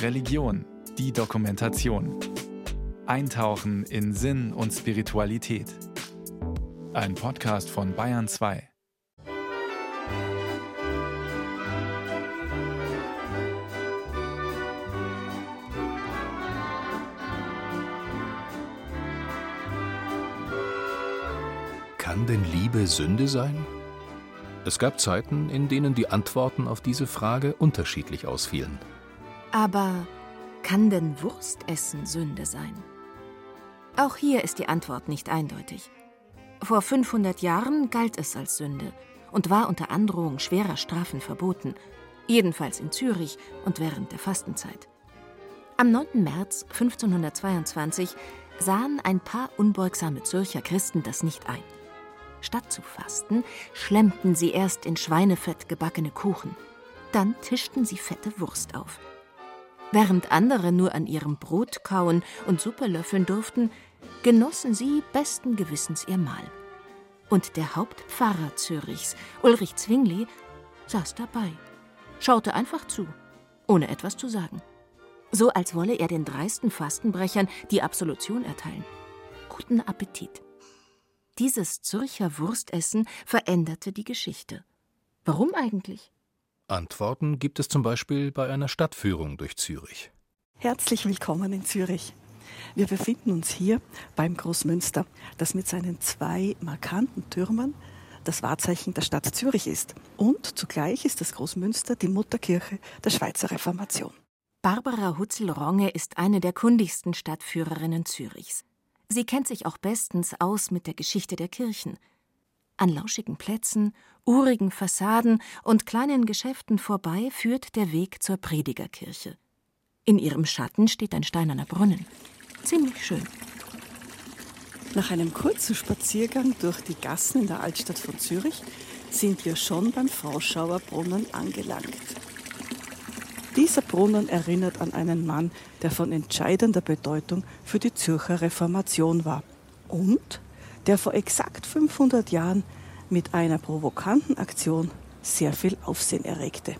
Religion, die Dokumentation. Eintauchen in Sinn und Spiritualität. Ein Podcast von Bayern 2. Kann denn Liebe Sünde sein? Es gab Zeiten, in denen die Antworten auf diese Frage unterschiedlich ausfielen. Aber kann denn Wurstessen Sünde sein? Auch hier ist die Antwort nicht eindeutig. Vor 500 Jahren galt es als Sünde und war unter Androhung schwerer Strafen verboten, jedenfalls in Zürich und während der Fastenzeit. Am 9. März 1522 sahen ein paar unbeugsame Zürcher Christen das nicht ein. Statt zu fasten, schlemmten sie erst in Schweinefett gebackene Kuchen. Dann tischten sie fette Wurst auf. Während andere nur an ihrem Brot kauen und Suppe löffeln durften, genossen sie besten Gewissens ihr Mahl. Und der Hauptpfarrer Zürichs, Ulrich Zwingli, saß dabei, schaute einfach zu, ohne etwas zu sagen. So als wolle er den dreisten Fastenbrechern die Absolution erteilen. Guten Appetit. Dieses Zürcher Wurstessen veränderte die Geschichte. Warum eigentlich? Antworten gibt es zum Beispiel bei einer Stadtführung durch Zürich. Herzlich willkommen in Zürich. Wir befinden uns hier beim Großmünster, das mit seinen zwei markanten Türmen das Wahrzeichen der Stadt Zürich ist. Und zugleich ist das Großmünster die Mutterkirche der Schweizer Reformation. Barbara Hutzel-Ronge ist eine der kundigsten Stadtführerinnen Zürichs. Sie kennt sich auch bestens aus mit der Geschichte der Kirchen. An lauschigen Plätzen, urigen Fassaden und kleinen Geschäften vorbei führt der Weg zur Predigerkirche. In ihrem Schatten steht ein steinerner Brunnen. Ziemlich schön. Nach einem kurzen Spaziergang durch die Gassen in der Altstadt von Zürich sind wir schon beim Froschauer Brunnen angelangt. Dieser Brunnen erinnert an einen Mann, der von entscheidender Bedeutung für die Zürcher Reformation war und der vor exakt 500 Jahren mit einer provokanten Aktion sehr viel Aufsehen erregte.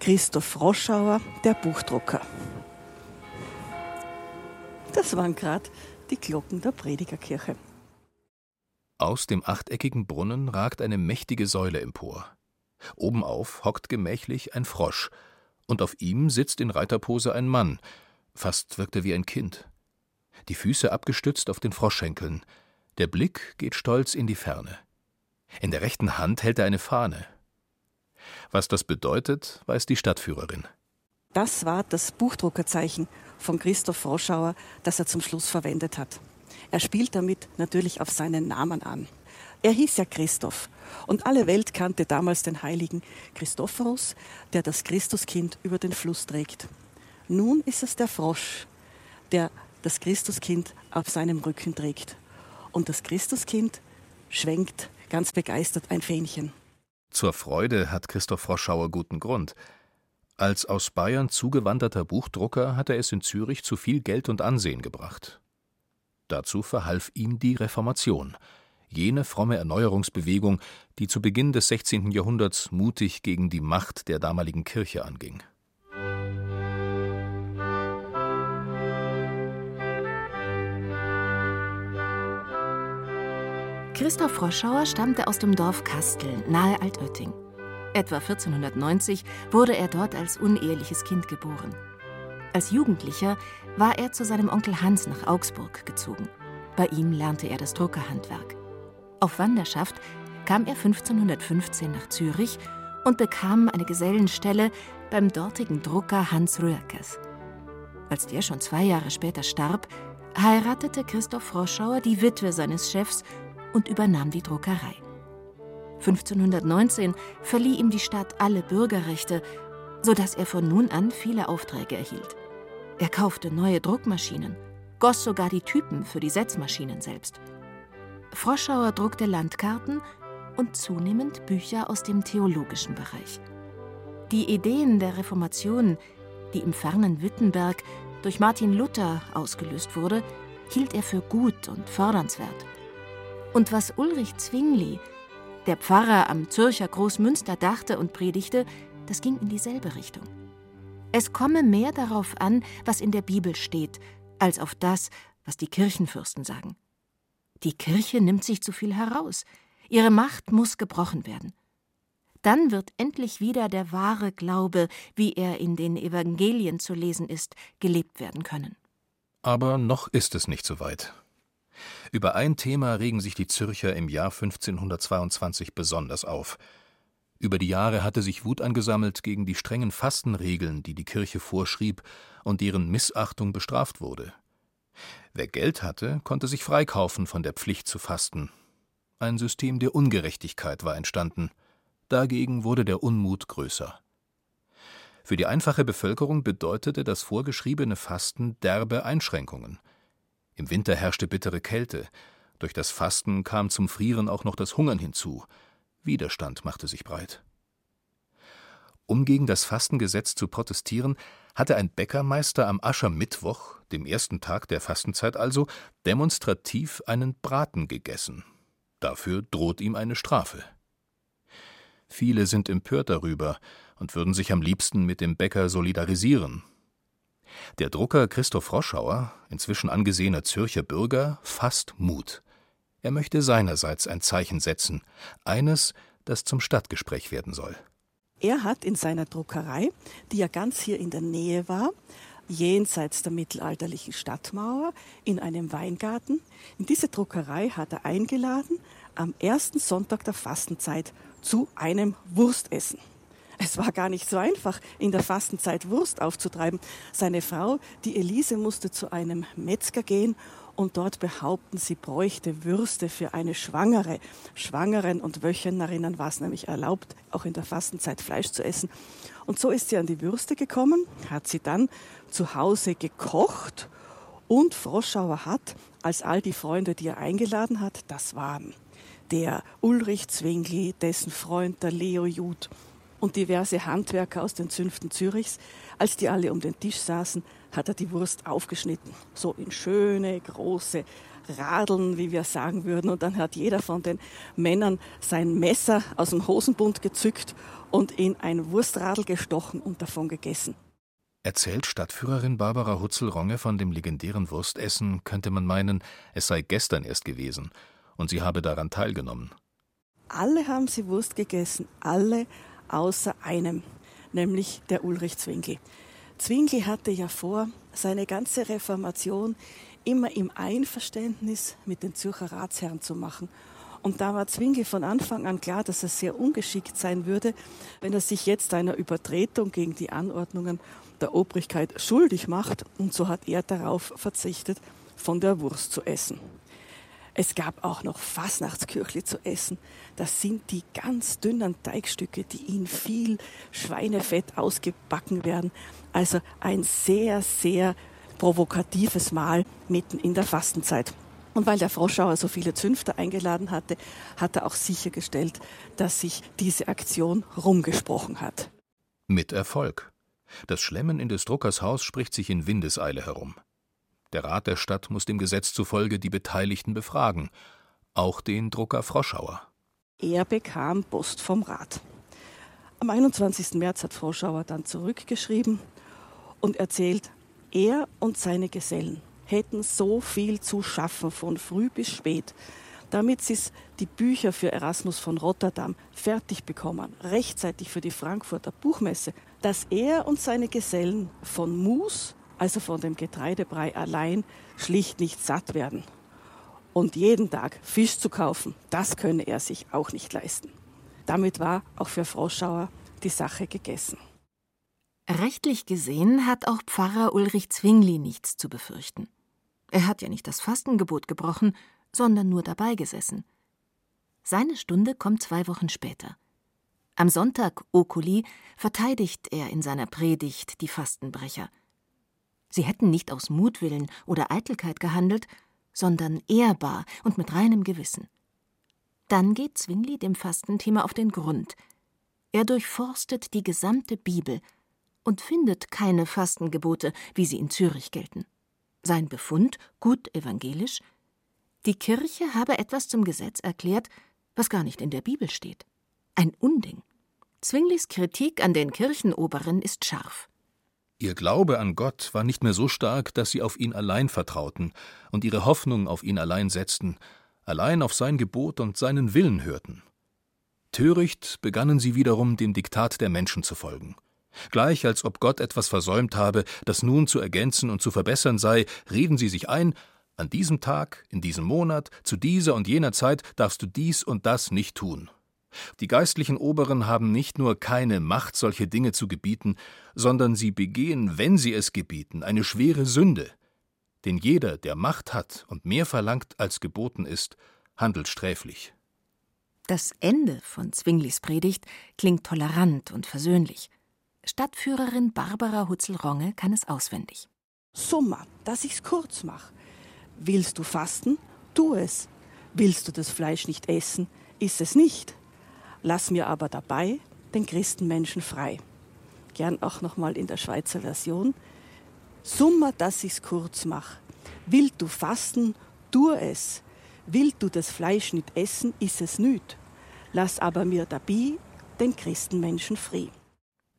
Christoph Roschauer, der Buchdrucker. Das waren gerade die Glocken der Predigerkirche. Aus dem achteckigen Brunnen ragt eine mächtige Säule empor. Obenauf hockt gemächlich ein Frosch, und auf ihm sitzt in Reiterpose ein Mann, fast wirkt er wie ein Kind. Die Füße abgestützt auf den Froschschenkeln, der Blick geht stolz in die Ferne. In der rechten Hand hält er eine Fahne. Was das bedeutet, weiß die Stadtführerin. Das war das Buchdruckerzeichen von Christoph Froschauer, das er zum Schluss verwendet hat. Er spielt damit natürlich auf seinen Namen an. Er hieß ja Christoph und alle Welt kannte damals den heiligen Christophorus, der das Christuskind über den Fluss trägt. Nun ist es der Frosch, der das Christuskind auf seinem Rücken trägt. Und das Christuskind schwenkt ganz begeistert ein Fähnchen. Zur Freude hat Christoph Froschauer guten Grund. Als aus Bayern zugewanderter Buchdrucker hat er es in Zürich zu viel Geld und Ansehen gebracht. Dazu verhalf ihm die Reformation – jene fromme Erneuerungsbewegung, die zu Beginn des 16. Jahrhunderts mutig gegen die Macht der damaligen Kirche anging. Christoph Froschauer stammte aus dem Dorf Kastel nahe Altötting. Etwa 1490 wurde er dort als uneheliches Kind geboren. Als Jugendlicher war er zu seinem Onkel Hans nach Augsburg gezogen. Bei ihm lernte er das Druckerhandwerk. Auf Wanderschaft kam er 1515 nach Zürich und bekam eine Gesellenstelle beim dortigen Drucker Hans Röhrkes. Als der schon zwei Jahre später starb, heiratete Christoph Froschauer die Witwe seines Chefs und übernahm die Druckerei. 1519 verlieh ihm die Stadt alle Bürgerrechte, sodass er von nun an viele Aufträge erhielt. Er kaufte neue Druckmaschinen, goss sogar die Typen für die Setzmaschinen selbst. Froschauer druckte Landkarten und zunehmend Bücher aus dem theologischen Bereich. Die Ideen der Reformation, die im fernen Wittenberg durch Martin Luther ausgelöst wurde, hielt er für gut und fördernswert. Und was Ulrich Zwingli, der Pfarrer am Zürcher Großmünster, dachte und predigte, das ging in dieselbe Richtung. Es komme mehr darauf an, was in der Bibel steht, als auf das, was die Kirchenfürsten sagen. Die Kirche nimmt sich zu viel heraus. Ihre Macht muss gebrochen werden. Dann wird endlich wieder der wahre Glaube, wie er in den Evangelien zu lesen ist, gelebt werden können. Aber noch ist es nicht so weit. Über ein Thema regen sich die Zürcher im Jahr 1522 besonders auf. Über die Jahre hatte sich Wut angesammelt gegen die strengen Fastenregeln, die die Kirche vorschrieb und deren Missachtung bestraft wurde. Wer Geld hatte, konnte sich freikaufen von der Pflicht zu fasten. Ein System der Ungerechtigkeit war entstanden. Dagegen wurde der Unmut größer. Für die einfache Bevölkerung bedeutete das vorgeschriebene Fasten derbe Einschränkungen. Im Winter herrschte bittere Kälte. Durch das Fasten kam zum Frieren auch noch das Hungern hinzu. Widerstand machte sich breit. Um gegen das Fastengesetz zu protestieren, hatte ein Bäckermeister am Aschermittwoch, dem ersten Tag der Fastenzeit also, demonstrativ einen Braten gegessen. Dafür droht ihm eine Strafe. Viele sind empört darüber und würden sich am liebsten mit dem Bäcker solidarisieren, der Drucker Christoph Roschauer, inzwischen angesehener Zürcher Bürger, fasst Mut. Er möchte seinerseits ein Zeichen setzen, eines, das zum Stadtgespräch werden soll. Er hat in seiner Druckerei, die ja ganz hier in der Nähe war, jenseits der mittelalterlichen Stadtmauer, in einem Weingarten, in diese Druckerei hat er eingeladen, am ersten Sonntag der Fastenzeit zu einem Wurstessen. Es war gar nicht so einfach, in der Fastenzeit Wurst aufzutreiben. Seine Frau, die Elise, musste zu einem Metzger gehen und dort behaupten, sie bräuchte Würste für eine Schwangere. Schwangeren und Wöchnerinnen war es nämlich erlaubt, auch in der Fastenzeit Fleisch zu essen. Und so ist sie an die Würste gekommen, hat sie dann zu Hause gekocht und Froschauer hat, als all die Freunde, die er eingeladen hat, das waren der Ulrich Zwingli, dessen Freund der Leo Jud, und diverse Handwerker aus den Zünften Zürichs. Als die alle um den Tisch saßen, hat er die Wurst aufgeschnitten, so in schöne, große Radeln, wie wir sagen würden. Und dann hat jeder von den Männern sein Messer aus dem Hosenbund gezückt und in ein Wurstradel gestochen und davon gegessen. Erzählt Stadtführerin Barbara Hutzel-Ronge von dem legendären Wurstessen, könnte man meinen, es sei gestern erst gewesen und sie habe daran teilgenommen. Alle haben sie Wurst gegessen, alle außer einem, nämlich der Ulrich Zwingli. Zwingli hatte ja vor, seine ganze Reformation immer im Einverständnis mit den Zürcher Ratsherren zu machen. Und da war Zwingli von Anfang an klar, dass er sehr ungeschickt sein würde, wenn er sich jetzt einer Übertretung gegen die Anordnungen der Obrigkeit schuldig macht. Und so hat er darauf verzichtet, von der Wurst zu essen. Es gab auch noch Fasnachtskirchli zu essen. Das sind die ganz dünnen Teigstücke, die in viel Schweinefett ausgebacken werden. Also ein sehr, sehr provokatives Mahl mitten in der Fastenzeit. Und weil der Froschauer so viele Zünfte eingeladen hatte, hat er auch sichergestellt, dass sich diese Aktion rumgesprochen hat. Mit Erfolg. Das Schlemmen in des Druckers Haus spricht sich in Windeseile herum. Der Rat der Stadt muss dem Gesetz zufolge die Beteiligten befragen, auch den Drucker Froschauer. Er bekam Post vom Rat. Am 21. März hat Froschauer dann zurückgeschrieben und erzählt, er und seine Gesellen hätten so viel zu schaffen von früh bis spät, damit sie die Bücher für Erasmus von Rotterdam fertig bekommen, rechtzeitig für die Frankfurter Buchmesse, dass er und seine Gesellen von Mus also von dem Getreidebrei allein, schlicht nicht satt werden. Und jeden Tag Fisch zu kaufen, das könne er sich auch nicht leisten. Damit war auch für Froschauer die Sache gegessen. Rechtlich gesehen hat auch Pfarrer Ulrich Zwingli nichts zu befürchten. Er hat ja nicht das Fastengebot gebrochen, sondern nur dabei gesessen. Seine Stunde kommt zwei Wochen später. Am Sonntag Okuli verteidigt er in seiner Predigt die Fastenbrecher. Sie hätten nicht aus Mutwillen oder Eitelkeit gehandelt, sondern ehrbar und mit reinem Gewissen. Dann geht Zwingli dem Fastenthema auf den Grund. Er durchforstet die gesamte Bibel und findet keine Fastengebote, wie sie in Zürich gelten. Sein Befund, gut evangelisch, die Kirche habe etwas zum Gesetz erklärt, was gar nicht in der Bibel steht. Ein Unding. Zwinglis Kritik an den Kirchenoberen ist scharf. Ihr Glaube an Gott war nicht mehr so stark, dass sie auf ihn allein vertrauten und ihre Hoffnung auf ihn allein setzten, allein auf sein Gebot und seinen Willen hörten. Töricht begannen sie wiederum dem Diktat der Menschen zu folgen. Gleich als ob Gott etwas versäumt habe, das nun zu ergänzen und zu verbessern sei, reden sie sich ein, an diesem Tag, in diesem Monat, zu dieser und jener Zeit darfst du dies und das nicht tun. Die geistlichen Oberen haben nicht nur keine Macht, solche Dinge zu gebieten, sondern sie begehen, wenn sie es gebieten, eine schwere Sünde. Denn jeder, der Macht hat und mehr verlangt, als geboten ist, handelt sträflich. Das Ende von Zwinglis Predigt klingt tolerant und versöhnlich. Stadtführerin Barbara Hutzel-Ronge kann es auswendig. Summa, dass ich's kurz mach. Willst du fasten? Tu es. Willst du das Fleisch nicht essen? Iss es nicht. Lass mir aber dabei den Christenmenschen frei. Gern auch nochmal in der Schweizer Version. Summa, dass ich's kurz mach. Willst du fasten? Tu es. Willst du das Fleisch nicht essen? Iss es nicht. Lass aber mir dabei den Christenmenschen frei.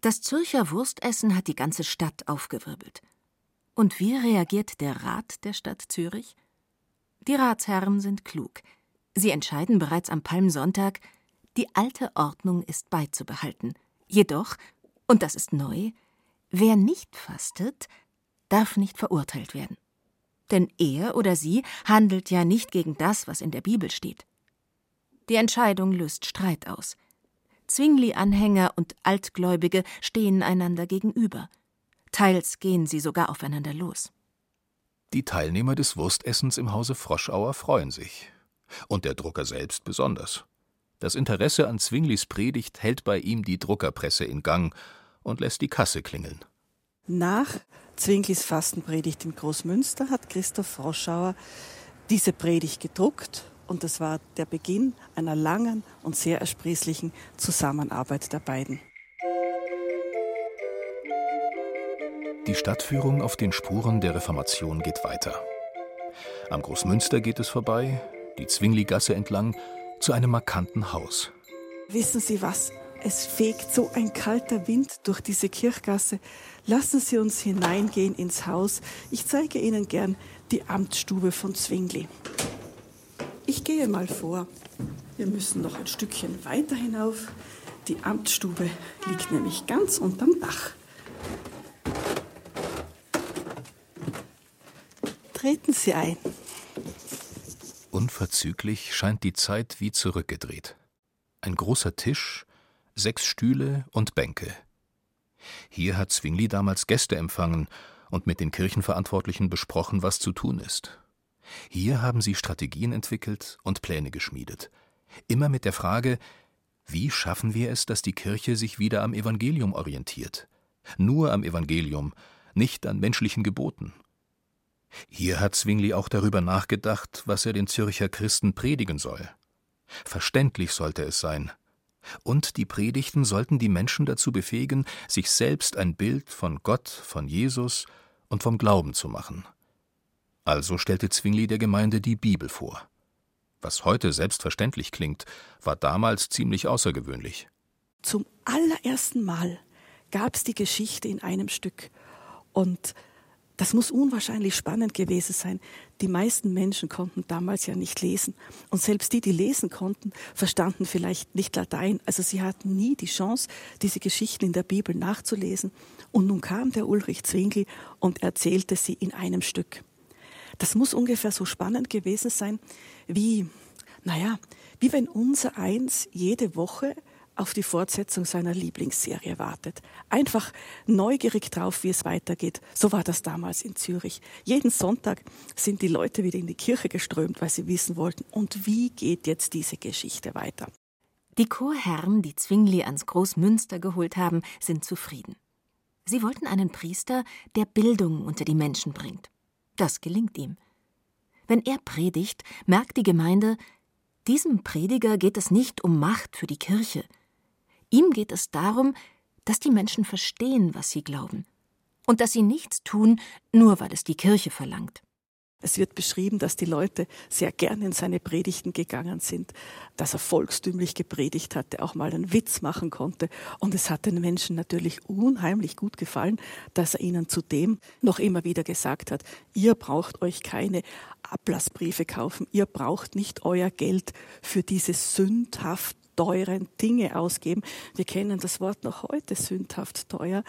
Das Zürcher Wurstessen hat die ganze Stadt aufgewirbelt. Und wie reagiert der Rat der Stadt Zürich? Die Ratsherren sind klug. Sie entscheiden bereits am Palmsonntag, die alte Ordnung ist beizubehalten. Jedoch, und das ist neu, wer nicht fastet, darf nicht verurteilt werden. Denn er oder sie handelt ja nicht gegen das, was in der Bibel steht. Die Entscheidung löst Streit aus. Zwingli-Anhänger und Altgläubige stehen einander gegenüber. Teils gehen sie sogar aufeinander los. Die Teilnehmer des Wurstessens im Hause Froschauer freuen sich. Und der Drucker selbst besonders. Das Interesse an Zwinglis Predigt hält bei ihm die Druckerpresse in Gang und lässt die Kasse klingeln. Nach Zwinglis Fastenpredigt in Großmünster hat Christoph Froschauer diese Predigt gedruckt und das war der Beginn einer langen und sehr ersprießlichen Zusammenarbeit der beiden. Die Stadtführung auf den Spuren der Reformation geht weiter. Am Großmünster geht es vorbei, die Zwingligasse entlang, zu einem markanten Haus. Wissen Sie was? Es fegt so ein kalter Wind durch diese Kirchgasse. Lassen Sie uns hineingehen ins Haus. Ich zeige Ihnen gern die Amtsstube von Zwingli. Ich gehe mal vor. Wir müssen noch ein Stückchen weiter hinauf. Die Amtsstube liegt nämlich ganz unterm Dach. Treten Sie ein. Unverzüglich scheint die Zeit wie zurückgedreht. Ein großer Tisch, sechs Stühle und Bänke. Hier hat Zwingli damals Gäste empfangen und mit den Kirchenverantwortlichen besprochen, was zu tun ist. Hier haben sie Strategien entwickelt und Pläne geschmiedet. Immer mit der Frage, wie schaffen wir es, dass die Kirche sich wieder am Evangelium orientiert? Nur am Evangelium, nicht an menschlichen Geboten. Hier hat Zwingli auch darüber nachgedacht, was er den Zürcher Christen predigen soll. Verständlich sollte es sein. Und die Predigten sollten die Menschen dazu befähigen, sich selbst ein Bild von Gott, von Jesus und vom Glauben zu machen. Also stellte Zwingli der Gemeinde die Bibel vor. Was heute selbstverständlich klingt, war damals ziemlich außergewöhnlich. Zum allerersten Mal gab es die Geschichte in einem Stück. Und das muss unwahrscheinlich spannend gewesen sein. Die meisten Menschen konnten damals ja nicht lesen. Und selbst die, die lesen konnten, verstanden vielleicht nicht Latein. Also sie hatten nie die Chance, diese Geschichten in der Bibel nachzulesen. Und nun kam der Ulrich Zwingli und erzählte sie in einem Stück. Das muss ungefähr so spannend gewesen sein, wie, naja, wie wenn unser Eins jede Woche auf die Fortsetzung seiner Lieblingsserie wartet. Einfach neugierig drauf, wie es weitergeht. So war das damals in Zürich. Jeden Sonntag sind die Leute wieder in die Kirche geströmt, weil sie wissen wollten, und wie geht jetzt diese Geschichte weiter. Die Chorherren, die Zwingli ans Großmünster geholt haben, sind zufrieden. Sie wollten einen Priester, der Bildung unter die Menschen bringt. Das gelingt ihm. Wenn er predigt, merkt die Gemeinde, diesem Prediger geht es nicht um Macht für die Kirche. Ihm geht es darum, dass die Menschen verstehen, was sie glauben. Und dass sie nichts tun, nur weil es die Kirche verlangt. Es wird beschrieben, dass die Leute sehr gern in seine Predigten gegangen sind, dass er volkstümlich gepredigt hatte, auch mal einen Witz machen konnte. Und es hat den Menschen natürlich unheimlich gut gefallen, dass er ihnen zudem noch immer wieder gesagt hat, ihr braucht euch keine Ablassbriefe kaufen, ihr braucht nicht euer Geld für diese sündhaft teuren Dinge ausgeben. Wir kennen das Wort noch heute, sündhaft teuer,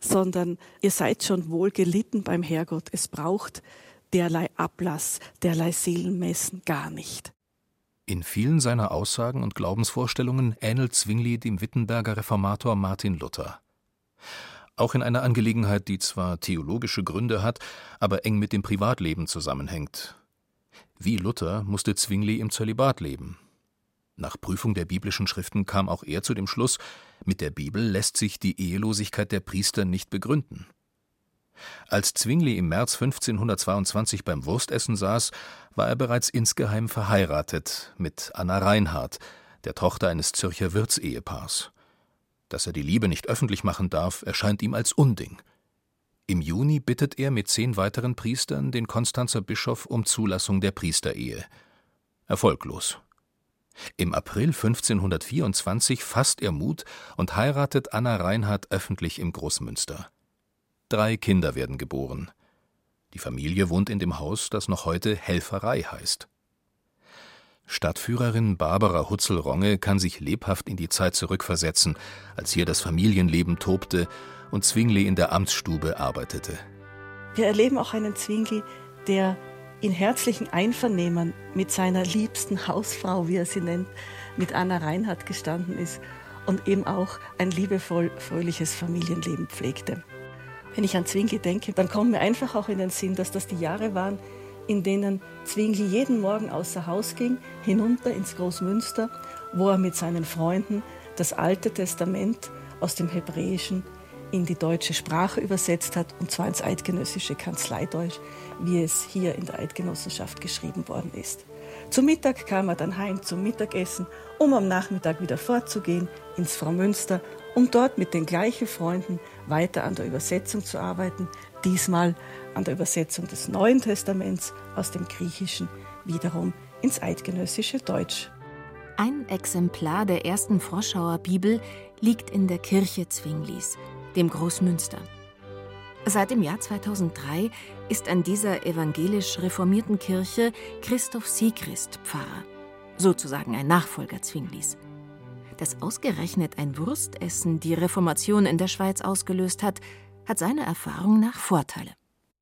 sondern ihr seid schon wohl gelitten beim Herrgott. Es braucht derlei Ablass, derlei Seelenmessen gar nicht. In vielen seiner Aussagen und Glaubensvorstellungen ähnelt Zwingli dem Wittenberger Reformator Martin Luther. Auch in einer Angelegenheit, die zwar theologische Gründe hat, aber eng mit dem Privatleben zusammenhängt. Wie Luther musste Zwingli im Zölibat leben. Nach Prüfung der biblischen Schriften kam auch er zu dem Schluss, mit der Bibel lässt sich die Ehelosigkeit der Priester nicht begründen. Als Zwingli im März 1522 beim Wurstessen saß, war er bereits insgeheim verheiratet mit Anna Reinhardt, der Tochter eines Zürcher Wirtsehepaars. Dass er die Liebe nicht öffentlich machen darf, erscheint ihm als Unding. Im Juni bittet er mit zehn weiteren Priestern den Konstanzer Bischof um Zulassung der Priesterehe. Erfolglos. Im April 1524 fasst er Mut und heiratet Anna Reinhardt öffentlich im Großmünster. Drei Kinder werden geboren. Die Familie wohnt in dem Haus, das noch heute Helferei heißt. Stadtführerin Barbara Hutzel-Ronge kann sich lebhaft in die Zeit zurückversetzen, als hier das Familienleben tobte und Zwingli in der Amtsstube arbeitete. Wir erleben auch einen Zwingli, der in herzlichen Einvernehmen mit seiner liebsten Hausfrau, wie er sie nennt, mit Anna Reinhardt gestanden ist und eben auch ein liebevoll fröhliches Familienleben pflegte. Wenn ich an Zwingli denke, dann kommt mir einfach auch in den Sinn, dass das die Jahre waren, in denen Zwingli jeden Morgen außer Haus ging, hinunter ins Großmünster, wo er mit seinen Freunden das Alte Testament aus dem Hebräischen in die deutsche Sprache übersetzt hat, und zwar ins eidgenössische Kanzleideutsch, wie es hier in der Eidgenossenschaft geschrieben worden ist. Zum Mittag kam er dann heim zum Mittagessen, um am Nachmittag wieder fortzugehen ins Frau Münster, um dort mit den gleichen Freunden weiter an der Übersetzung zu arbeiten, diesmal an der Übersetzung des Neuen Testaments aus dem Griechischen wiederum ins eidgenössische Deutsch. Ein Exemplar der ersten Froschauer Bibel liegt in der Kirche Zwinglis, dem Großmünster. Seit dem Jahr 2003 ist an dieser evangelisch reformierten Kirche Christoph Siegrist Pfarrer, sozusagen ein Nachfolger Zwinglis. Dass ausgerechnet ein Wurstessen die Reformation in der Schweiz ausgelöst hat, hat seiner Erfahrung nach Vorteile.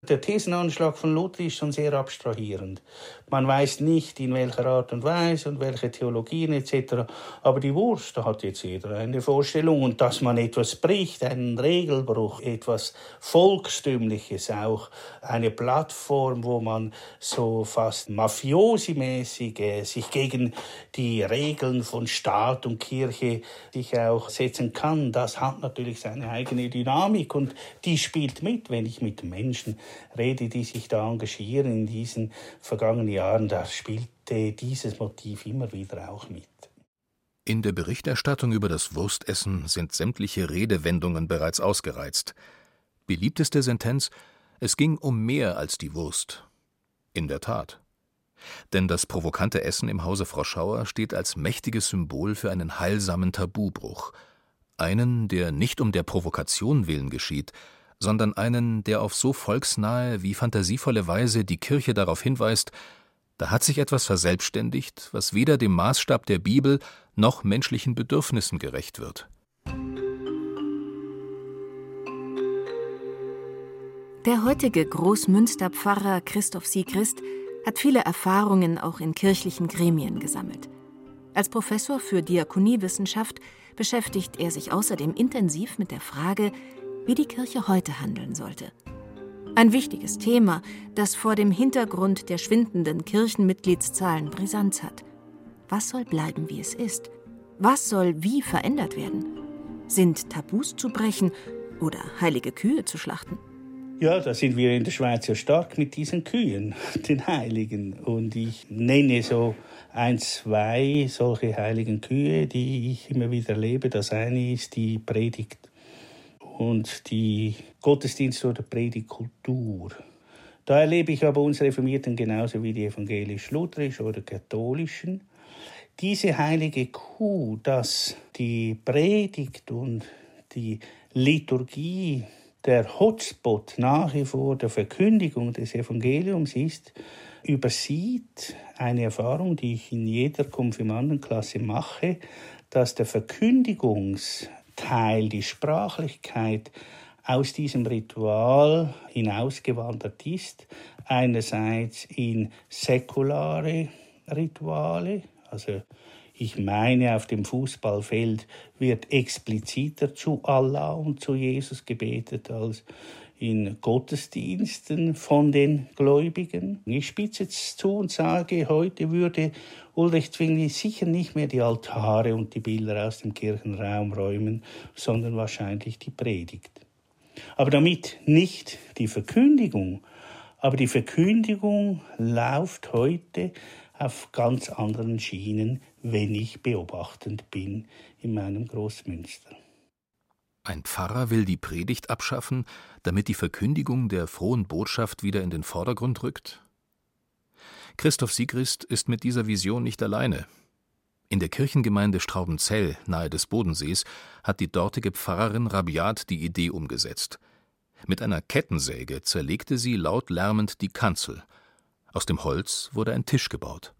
Der Thesenanschlag von Luther ist schon sehr abstrahierend. Man weiß nicht, in welcher Art und Weise und welche Theologien etc. Aber die Wurst, da hat jetzt jeder eine Vorstellung. Und dass man etwas bricht, einen Regelbruch, etwas Volkstümliches auch, eine Plattform, wo man so fast mafiosi-mäßig äh, sich gegen die Regeln von Staat und Kirche sich auch setzen kann, das hat natürlich seine eigene Dynamik und die spielt mit, wenn ich mit Menschen rede, die sich da engagieren in diesen vergangenen Jahren, da spielte dieses Motiv immer wieder auch mit. In der Berichterstattung über das Wurstessen sind sämtliche Redewendungen bereits ausgereizt. Beliebteste Sentenz: Es ging um mehr als die Wurst. In der Tat. Denn das provokante Essen im Hause Froschauer steht als mächtiges Symbol für einen heilsamen Tabubruch. Einen, der nicht um der Provokation willen geschieht, sondern einen, der auf so volksnahe wie fantasievolle Weise die Kirche darauf hinweist, da hat sich etwas verselbstständigt, was weder dem Maßstab der Bibel noch menschlichen Bedürfnissen gerecht wird. Der heutige Großmünsterpfarrer Christoph Siegrist hat viele Erfahrungen auch in kirchlichen Gremien gesammelt. Als Professor für Diakoniewissenschaft beschäftigt er sich außerdem intensiv mit der Frage, wie die Kirche heute handeln sollte. Ein wichtiges Thema, das vor dem Hintergrund der schwindenden Kirchenmitgliedszahlen Brisanz hat. Was soll bleiben, wie es ist? Was soll wie verändert werden? Sind Tabus zu brechen oder heilige Kühe zu schlachten? Ja, da sind wir in der Schweiz ja stark mit diesen Kühen, den Heiligen. Und ich nenne so ein, zwei solche heiligen Kühe, die ich immer wieder erlebe. Das eine ist die Predigt und die Gottesdienste oder Predigtkultur. Da erlebe ich aber uns Reformierten genauso wie die evangelisch-lutherisch oder katholischen. Diese heilige Kuh, dass die Predigt und die Liturgie der Hotspot nach wie vor der Verkündigung des Evangeliums ist, übersieht eine Erfahrung, die ich in jeder Konfirmandenklasse mache, dass der Verkündigungsteil, die Sprachlichkeit aus diesem Ritual hinausgewandert ist, einerseits in säkulare Rituale, also ich meine, auf dem Fußballfeld wird expliziter zu Allah und zu Jesus gebetet als in Gottesdiensten von den Gläubigen. Ich spitze jetzt zu und sage, heute würde Ulrich Zwingli sicher nicht mehr die Altare und die Bilder aus dem Kirchenraum räumen, sondern wahrscheinlich die Predigt. Aber damit nicht die Verkündigung, aber die Verkündigung läuft heute auf ganz anderen Schienen, wenn ich beobachtend bin in meinem Großmünster. Ein Pfarrer will die Predigt abschaffen, damit die Verkündigung der frohen Botschaft wieder in den Vordergrund rückt? Christoph Siegrist ist mit dieser Vision nicht alleine. In der Kirchengemeinde Straubenzell nahe des Bodensees hat die dortige Pfarrerin rabiat die Idee umgesetzt. Mit einer Kettensäge zerlegte sie laut lärmend die Kanzel. Aus dem Holz wurde ein Tisch gebaut.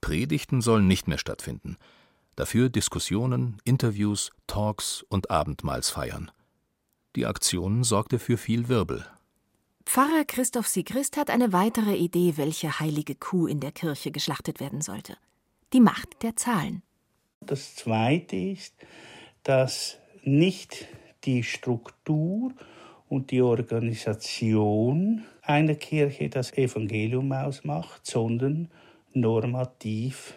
Predigten sollen nicht mehr stattfinden. Dafür Diskussionen, Interviews, Talks und Abendmahlsfeiern. Die Aktion sorgte für viel Wirbel. Pfarrer Christoph Sigrist hat eine weitere Idee, welche heilige Kuh in der Kirche geschlachtet werden sollte. Die Macht der Zahlen. Das Zweite ist, dass nicht die Struktur und die Organisation einer Kirche das Evangelium ausmacht, sondern normativ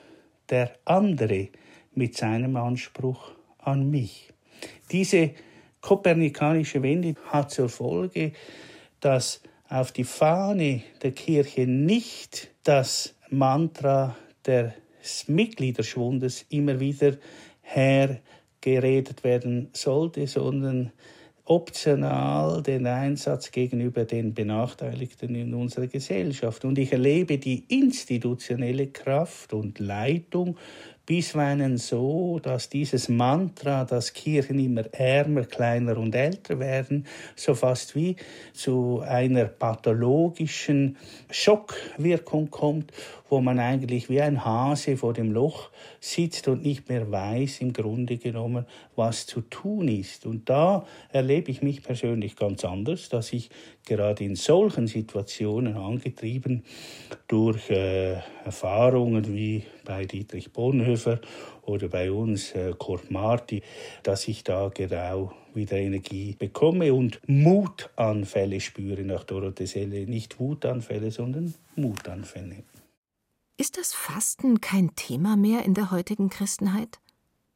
der andere mit seinem Anspruch an mich. Diese kopernikanische Wende hat zur Folge, dass auf die Fahne der Kirche nicht das Mantra des Mitgliederschwundes immer wieder hergeredet werden sollte, sondern optional den Einsatz gegenüber den Benachteiligten in unserer Gesellschaft. Und ich erlebe die institutionelle Kraft und Leitung bisweilen so, dass dieses Mantra, dass Kirchen immer ärmer, kleiner und älter werden, so fast wie zu einer pathologischen Schockwirkung kommt, wo man eigentlich wie ein Hase vor dem Loch sitzt und nicht mehr weiß im Grunde genommen, was zu tun ist. Und da erlebe ich mich persönlich ganz anders, dass ich gerade in solchen Situationen angetrieben durch äh, Erfahrungen wie bei Dietrich Bonhoeffer oder bei uns äh, Kurt Marti, dass ich da genau wieder Energie bekomme und Mutanfälle spüre nach Dorothee Selle. Nicht Wutanfälle, sondern Mutanfälle. Ist das Fasten kein Thema mehr in der heutigen Christenheit?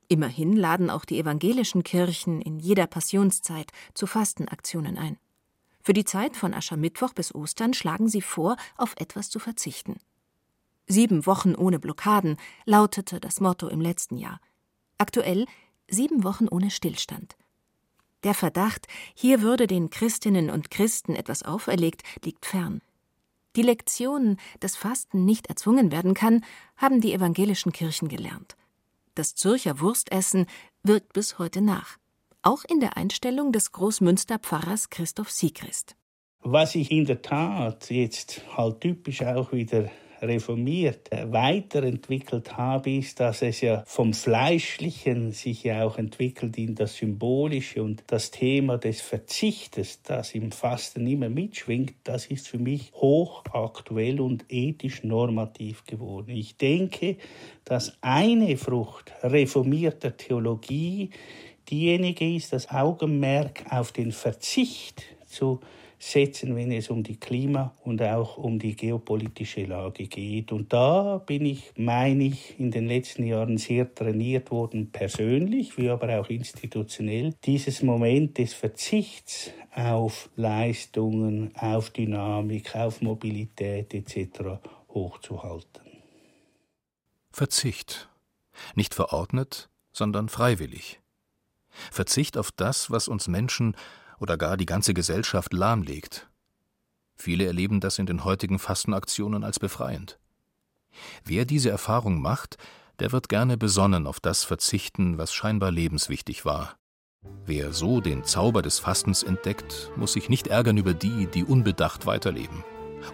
Immerhin laden auch die evangelischen Kirchen in jeder Passionszeit zu Fastenaktionen ein. Für die Zeit von Aschermittwoch bis Ostern schlagen sie vor, auf etwas zu verzichten. Sieben Wochen ohne Blockaden lautete das Motto im letzten Jahr. Aktuell sieben Wochen ohne Stillstand. Der Verdacht, hier würde den Christinnen und Christen etwas auferlegt, liegt fern. Die Lektion, dass Fasten nicht erzwungen werden kann, haben die evangelischen Kirchen gelernt. Das Zürcher Wurstessen wirkt bis heute nach auch in der Einstellung des Großmünsterpfarrers Christoph Siegrist. Was ich in der Tat jetzt halt typisch auch wieder reformiert äh, weiterentwickelt habe, ist, dass es ja vom Fleischlichen sich ja auch entwickelt in das Symbolische und das Thema des Verzichtes, das im Fasten immer mitschwingt, das ist für mich hochaktuell und ethisch normativ geworden. Ich denke, dass eine Frucht reformierter Theologie diejenige ist, das Augenmerk auf den Verzicht zu setzen, wenn es um die Klima- und auch um die geopolitische Lage geht. Und da bin ich, meine ich, in den letzten Jahren sehr trainiert worden, persönlich wie aber auch institutionell, dieses Moment des Verzichts auf Leistungen, auf Dynamik, auf Mobilität etc. hochzuhalten. Verzicht. Nicht verordnet, sondern freiwillig. Verzicht auf das, was uns Menschen oder gar die ganze Gesellschaft lahmlegt. Viele erleben das in den heutigen Fastenaktionen als befreiend. Wer diese Erfahrung macht, der wird gerne besonnen auf das verzichten, was scheinbar lebenswichtig war. Wer so den Zauber des Fastens entdeckt, muss sich nicht ärgern über die, die unbedacht weiterleben.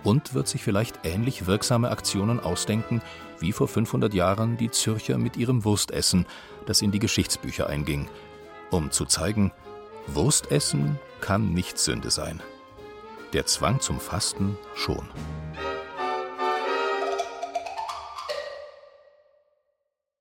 Und wird sich vielleicht ähnlich wirksame Aktionen ausdenken, wie vor 500 Jahren die Zürcher mit ihrem Wurstessen, das in die Geschichtsbücher einging, um zu zeigen, Wurstessen kann nicht Sünde sein. Der Zwang zum Fasten schon.